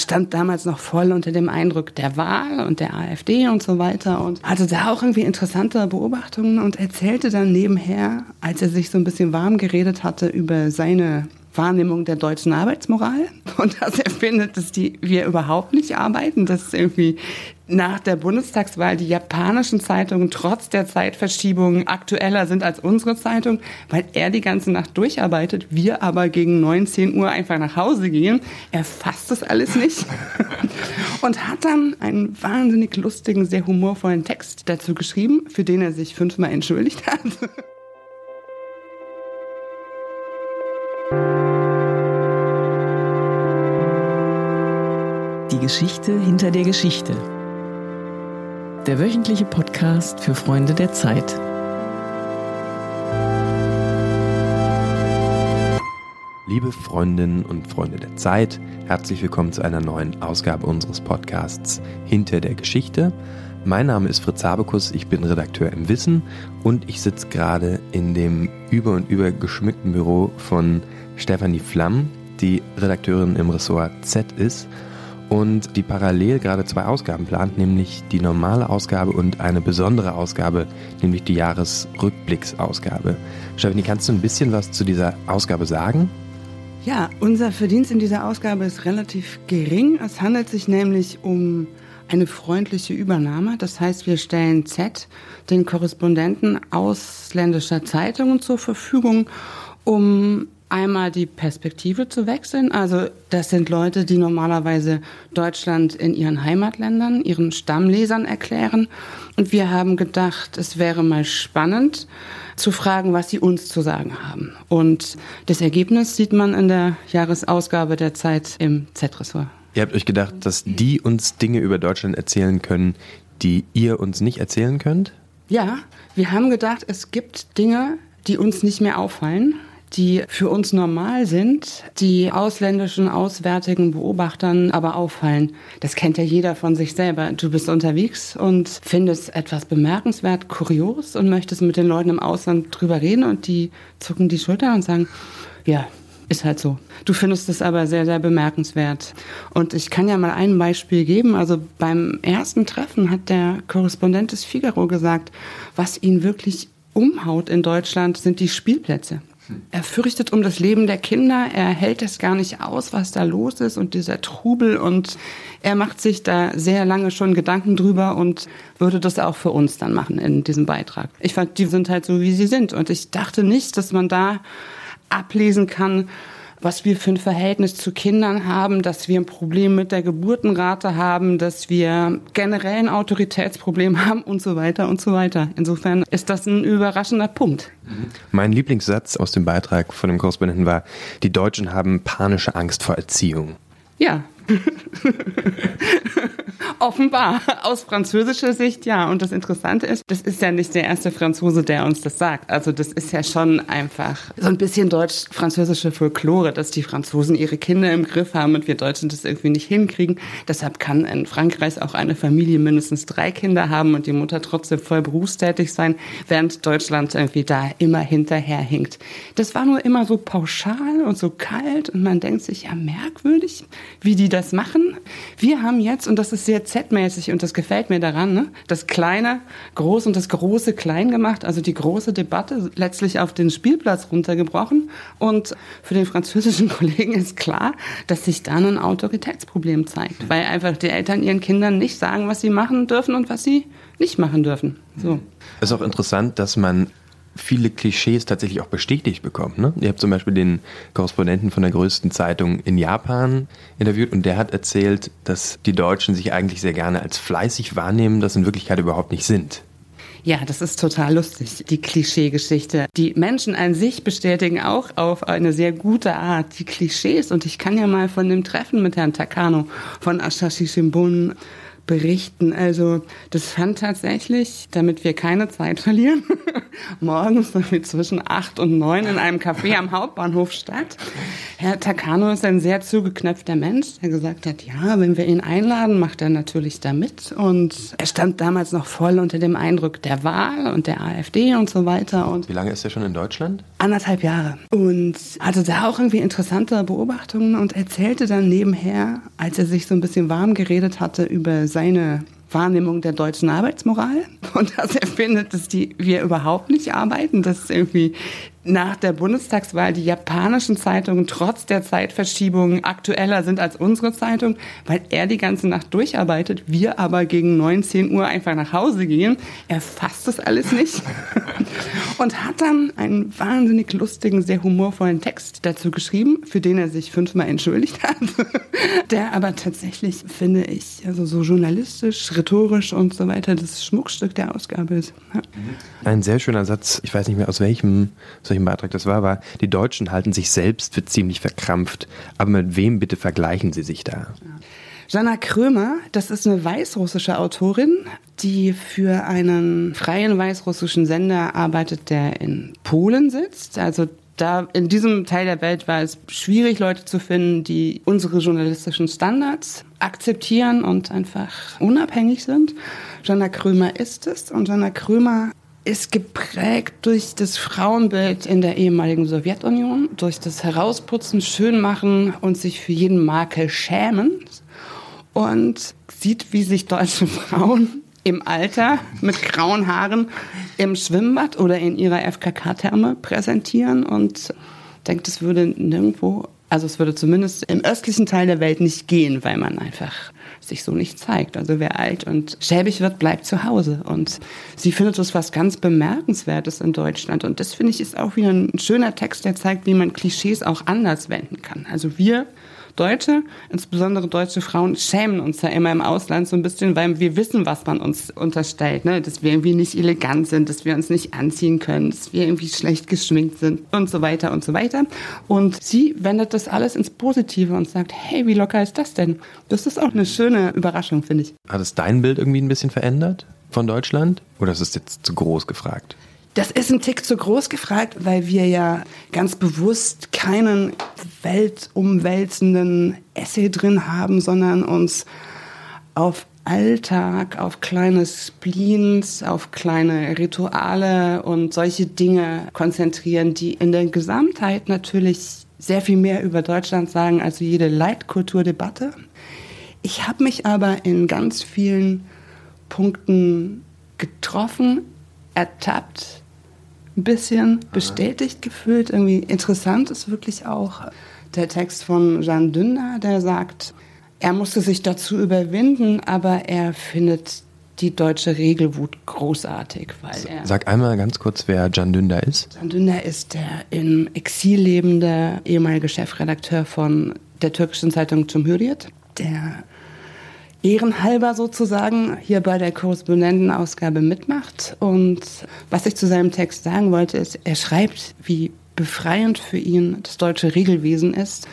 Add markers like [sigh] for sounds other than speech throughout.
stand damals noch voll unter dem Eindruck der Wahl und der AfD und so weiter und hatte da auch irgendwie interessante Beobachtungen und erzählte dann nebenher, als er sich so ein bisschen warm geredet hatte über seine Wahrnehmung der deutschen Arbeitsmoral und dass er findet, dass die wir überhaupt nicht arbeiten, dass irgendwie nach der Bundestagswahl die japanischen Zeitungen trotz der Zeitverschiebung aktueller sind als unsere Zeitung, weil er die ganze Nacht durcharbeitet, wir aber gegen 19 Uhr einfach nach Hause gehen. Er fasst das alles nicht [laughs] und hat dann einen wahnsinnig lustigen, sehr humorvollen Text dazu geschrieben, für den er sich fünfmal entschuldigt hat. Die Geschichte hinter der Geschichte. Der wöchentliche Podcast für Freunde der Zeit. Liebe Freundinnen und Freunde der Zeit, herzlich willkommen zu einer neuen Ausgabe unseres Podcasts Hinter der Geschichte. Mein Name ist Fritz Habekus, ich bin Redakteur im Wissen und ich sitze gerade in dem über und über geschmückten Büro von Stefanie Flamm, die Redakteurin im Ressort Z ist und die parallel gerade zwei Ausgaben plant, nämlich die normale Ausgabe und eine besondere Ausgabe, nämlich die Jahresrückblicksausgabe. Stephanie, kannst du ein bisschen was zu dieser Ausgabe sagen? Ja, unser Verdienst in dieser Ausgabe ist relativ gering. Es handelt sich nämlich um eine freundliche Übernahme. Das heißt, wir stellen Z, den Korrespondenten ausländischer Zeitungen zur Verfügung, um einmal die Perspektive zu wechseln. Also das sind Leute, die normalerweise Deutschland in ihren Heimatländern, ihren Stammlesern erklären. Und wir haben gedacht, es wäre mal spannend zu fragen, was sie uns zu sagen haben. Und das Ergebnis sieht man in der Jahresausgabe der Zeit im Z-Ressort. Ihr habt euch gedacht, dass die uns Dinge über Deutschland erzählen können, die ihr uns nicht erzählen könnt? Ja, wir haben gedacht, es gibt Dinge, die uns nicht mehr auffallen die für uns normal sind, die ausländischen, auswärtigen Beobachtern aber auffallen. Das kennt ja jeder von sich selber. Du bist unterwegs und findest etwas bemerkenswert, kurios und möchtest mit den Leuten im Ausland drüber reden und die zucken die Schulter und sagen, ja, ist halt so. Du findest es aber sehr, sehr bemerkenswert. Und ich kann ja mal ein Beispiel geben. Also beim ersten Treffen hat der Korrespondent des Figaro gesagt, was ihn wirklich umhaut in Deutschland, sind die Spielplätze. Er fürchtet um das Leben der Kinder, er hält es gar nicht aus, was da los ist und dieser Trubel. Und er macht sich da sehr lange schon Gedanken drüber und würde das auch für uns dann machen in diesem Beitrag. Ich fand, die sind halt so, wie sie sind. Und ich dachte nicht, dass man da ablesen kann, was wir für ein Verhältnis zu Kindern haben, dass wir ein Problem mit der Geburtenrate haben, dass wir generell ein Autoritätsproblem [laughs] haben und so weiter und so weiter. Insofern ist das ein überraschender Punkt. Mein Lieblingssatz aus dem Beitrag von dem Korrespondenten war, die Deutschen haben panische Angst vor Erziehung. Ja. [laughs] Offenbar, aus französischer Sicht ja. Und das Interessante ist, das ist ja nicht der erste Franzose, der uns das sagt. Also das ist ja schon einfach so ein bisschen deutsch-französische Folklore, dass die Franzosen ihre Kinder im Griff haben und wir Deutschen das irgendwie nicht hinkriegen. Deshalb kann in Frankreich auch eine Familie mindestens drei Kinder haben und die Mutter trotzdem voll berufstätig sein, während Deutschland irgendwie da immer hinterherhinkt. Das war nur immer so pauschal und so kalt und man denkt sich, ja merkwürdig, wie die das machen. Wir haben jetzt, und das ist sehr Z-mäßig und das gefällt mir daran, ne? das Kleine groß und das Große klein gemacht, also die große Debatte letztlich auf den Spielplatz runtergebrochen. Und für den französischen [laughs] Kollegen ist klar, dass sich da ein Autoritätsproblem zeigt, weil einfach die Eltern ihren Kindern nicht sagen, was sie machen dürfen und was sie nicht machen dürfen. So. Ist auch interessant, dass man viele Klischees tatsächlich auch bestätigt bekommt. Ne? Ihr habt zum Beispiel den Korrespondenten von der größten Zeitung in Japan interviewt und der hat erzählt, dass die Deutschen sich eigentlich sehr gerne als fleißig wahrnehmen, das in Wirklichkeit überhaupt nicht sind. Ja, das ist total lustig, die Klischeegeschichte. Die Menschen an sich bestätigen auch auf eine sehr gute Art die Klischees. Und ich kann ja mal von dem Treffen mit Herrn Takano von Asahi Shimbun berichten. Also das fand tatsächlich, damit wir keine Zeit verlieren, [laughs] morgens zwischen acht und neun in einem Café am Hauptbahnhof statt. Herr Takano ist ein sehr zugeknöpfter Mensch, der gesagt hat, ja, wenn wir ihn einladen, macht er natürlich da mit. Und er stand damals noch voll unter dem Eindruck der Wahl und der AfD und so weiter. Und Wie lange ist er schon in Deutschland? Anderthalb Jahre. Und hatte da auch irgendwie interessante Beobachtungen und erzählte dann nebenher, als er sich so ein bisschen warm geredet hatte über seine Wahrnehmung der deutschen Arbeitsmoral. Und dass [laughs] er findet, dass die wir überhaupt nicht arbeiten, dass irgendwie nach der Bundestagswahl die japanischen Zeitungen trotz der Zeitverschiebung aktueller sind als unsere Zeitung, weil er die ganze Nacht durcharbeitet, wir aber gegen 19 Uhr einfach nach Hause gehen. Er fasst das alles nicht [laughs] und hat dann einen wahnsinnig lustigen, sehr humorvollen Text dazu geschrieben, für den er sich fünfmal entschuldigt hat, [laughs] der aber tatsächlich, finde ich, also so journalistisch, rhetorisch und so weiter das Schmuckstück der Ausgabe ist. Ein sehr schöner Satz, ich weiß nicht mehr aus welchem solchen Beitrag das war, war, die Deutschen halten sich selbst für ziemlich verkrampft. Aber mit wem bitte vergleichen sie sich da? Jana Krömer, das ist eine weißrussische Autorin, die für einen freien weißrussischen Sender arbeitet, der in Polen sitzt. Also da in diesem Teil der Welt war es schwierig, Leute zu finden, die unsere journalistischen Standards akzeptieren und einfach unabhängig sind. Jana Krömer ist es und Jana Krömer ist geprägt durch das Frauenbild in der ehemaligen Sowjetunion, durch das Herausputzen, Schönmachen und sich für jeden Makel schämen und sieht, wie sich deutsche Frauen im Alter mit grauen Haaren im Schwimmbad oder in ihrer FKK-Therme präsentieren und denkt, es würde nirgendwo, also es würde zumindest im östlichen Teil der Welt nicht gehen, weil man einfach sich so nicht zeigt. Also wer alt und schäbig wird, bleibt zu Hause. Und sie findet das was ganz Bemerkenswertes in Deutschland. Und das finde ich ist auch wieder ein schöner Text, der zeigt, wie man Klischees auch anders wenden kann. Also wir Deutsche, insbesondere deutsche Frauen, schämen uns ja immer im Ausland so ein bisschen, weil wir wissen, was man uns unterstellt, ne? dass wir irgendwie nicht elegant sind, dass wir uns nicht anziehen können, dass wir irgendwie schlecht geschminkt sind und so weiter und so weiter. Und sie wendet das alles ins Positive und sagt, hey, wie locker ist das denn? Das ist auch eine schöne Überraschung, finde ich. Hat es dein Bild irgendwie ein bisschen verändert von Deutschland? Oder ist es jetzt zu groß gefragt? Das ist ein Tick zu groß gefragt, weil wir ja ganz bewusst keinen weltumwälzenden Essay drin haben, sondern uns auf Alltag, auf kleine Spleens, auf kleine Rituale und solche Dinge konzentrieren, die in der Gesamtheit natürlich sehr viel mehr über Deutschland sagen als jede Leitkulturdebatte. Ich habe mich aber in ganz vielen Punkten getroffen, ertappt, ein bisschen bestätigt gefühlt. Irgendwie interessant ist wirklich auch der Text von Jean Dünder, der sagt, er musste sich dazu überwinden, aber er findet die deutsche Regelwut großartig. Weil er Sag einmal ganz kurz, wer Can Dündar ist. Can Dündar ist der im Exil lebende ehemalige Chefredakteur von der türkischen Zeitung Cumhuriyet, der ehrenhalber sozusagen hier bei der Korrespondentenausgabe mitmacht. Und was ich zu seinem Text sagen wollte, ist, er schreibt, wie befreiend für ihn das deutsche Regelwesen ist,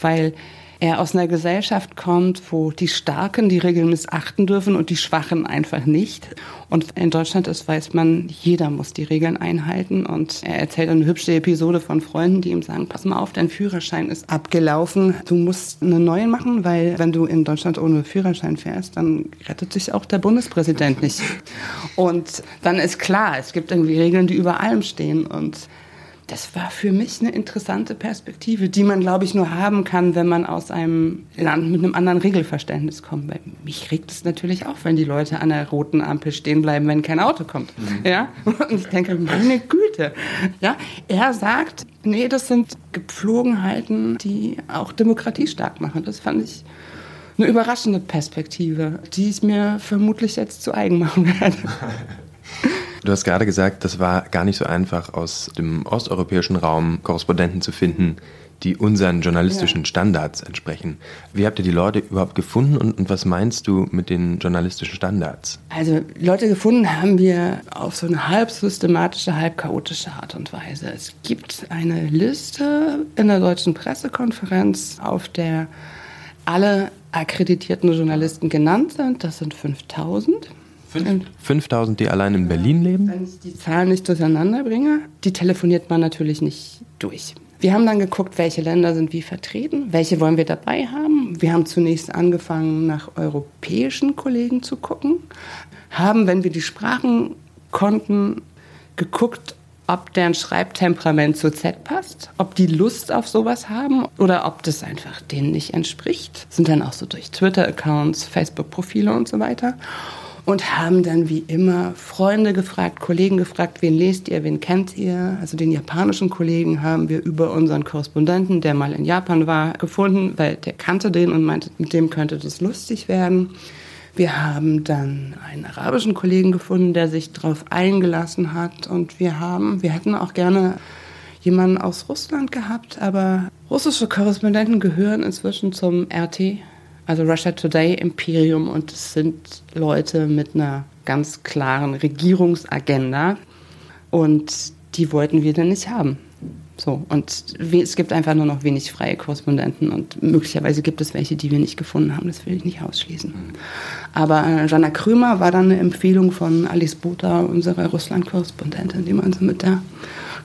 weil er aus einer Gesellschaft kommt, wo die Starken die Regeln missachten dürfen und die Schwachen einfach nicht. Und in Deutschland ist, weiß man, jeder muss die Regeln einhalten. Und er erzählt eine hübsche Episode von Freunden, die ihm sagen, pass mal auf, dein Führerschein ist abgelaufen. Du musst einen neuen machen, weil wenn du in Deutschland ohne Führerschein fährst, dann rettet sich auch der Bundespräsident nicht. Und dann ist klar, es gibt irgendwie Regeln, die über allem stehen. Und das war für mich eine interessante Perspektive, die man, glaube ich, nur haben kann, wenn man aus einem Land mit einem anderen Regelverständnis kommt. Weil mich regt es natürlich auch, wenn die Leute an der roten Ampel stehen bleiben, wenn kein Auto kommt. Mhm. Ja? Und ich denke, meine Güte. Ja? Er sagt, nee, das sind Gepflogenheiten, die auch Demokratie stark machen. Das fand ich eine überraschende Perspektive, die ich mir vermutlich jetzt zu eigen machen werde. [laughs] Du hast gerade gesagt, das war gar nicht so einfach, aus dem osteuropäischen Raum Korrespondenten zu finden, die unseren journalistischen. Standards entsprechen. Wie habt ihr die Leute überhaupt gefunden und, und, was meinst du mit den journalistischen Standards? Also Leute gefunden haben wir auf so eine halb systematische, halb chaotische Art und Weise. Es gibt eine Liste in der deutschen Pressekonferenz, auf der alle akkreditierten Journalisten genannt sind. Das sind 5000. 5000, die allein in Berlin leben? Wenn ich die Zahlen nicht durcheinander bringe, die telefoniert man natürlich nicht durch. Wir haben dann geguckt, welche Länder sind wie vertreten, welche wollen wir dabei haben. Wir haben zunächst angefangen, nach europäischen Kollegen zu gucken, haben, wenn wir die Sprachen konnten, geguckt, ob deren Schreibtemperament zu Z passt, ob die Lust auf sowas haben oder ob das einfach denen nicht entspricht. Sind dann auch so durch Twitter-Accounts, Facebook-Profile und so weiter und haben dann wie immer Freunde gefragt, Kollegen gefragt, wen lest ihr, wen kennt ihr? Also den japanischen Kollegen haben wir über unseren Korrespondenten, der mal in Japan war, gefunden, weil der kannte den und meinte, mit dem könnte das lustig werden. Wir haben dann einen arabischen Kollegen gefunden, der sich darauf eingelassen hat und wir haben, wir hätten auch gerne jemanden aus Russland gehabt, aber russische Korrespondenten gehören inzwischen zum RT, also Russia Today Imperium und es sind Leute mit einer ganz klaren Regierungsagenda und die wollten wir dann nicht haben. So, und es gibt einfach nur noch wenig freie Korrespondenten und möglicherweise gibt es welche, die wir nicht gefunden haben, das will ich nicht ausschließen. Aber äh, Jana Krömer war dann eine Empfehlung von Alice Botha, unserer Russland-Korrespondentin, die meinte, mit der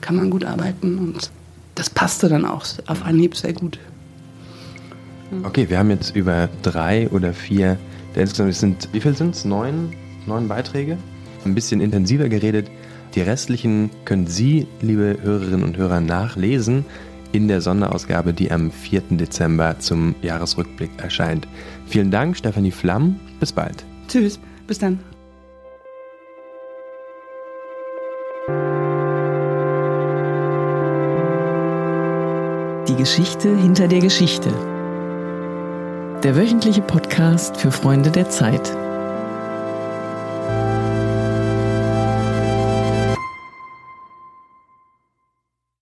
kann man gut arbeiten und das passte dann auch auf Anhieb sehr gut. Okay, wir haben jetzt über drei oder vier, insgesamt sind, wie viel sind es? Neun, neun Beiträge? Ein bisschen intensiver geredet. Die restlichen können Sie, liebe Hörerinnen und Hörer, nachlesen in der Sonderausgabe, die am 4. Dezember zum Jahresrückblick erscheint. Vielen Dank, Stefanie Flamm. Bis bald. Tschüss. Bis dann. Die Geschichte hinter der Geschichte der wöchentliche Podcast für Freunde der Zeit.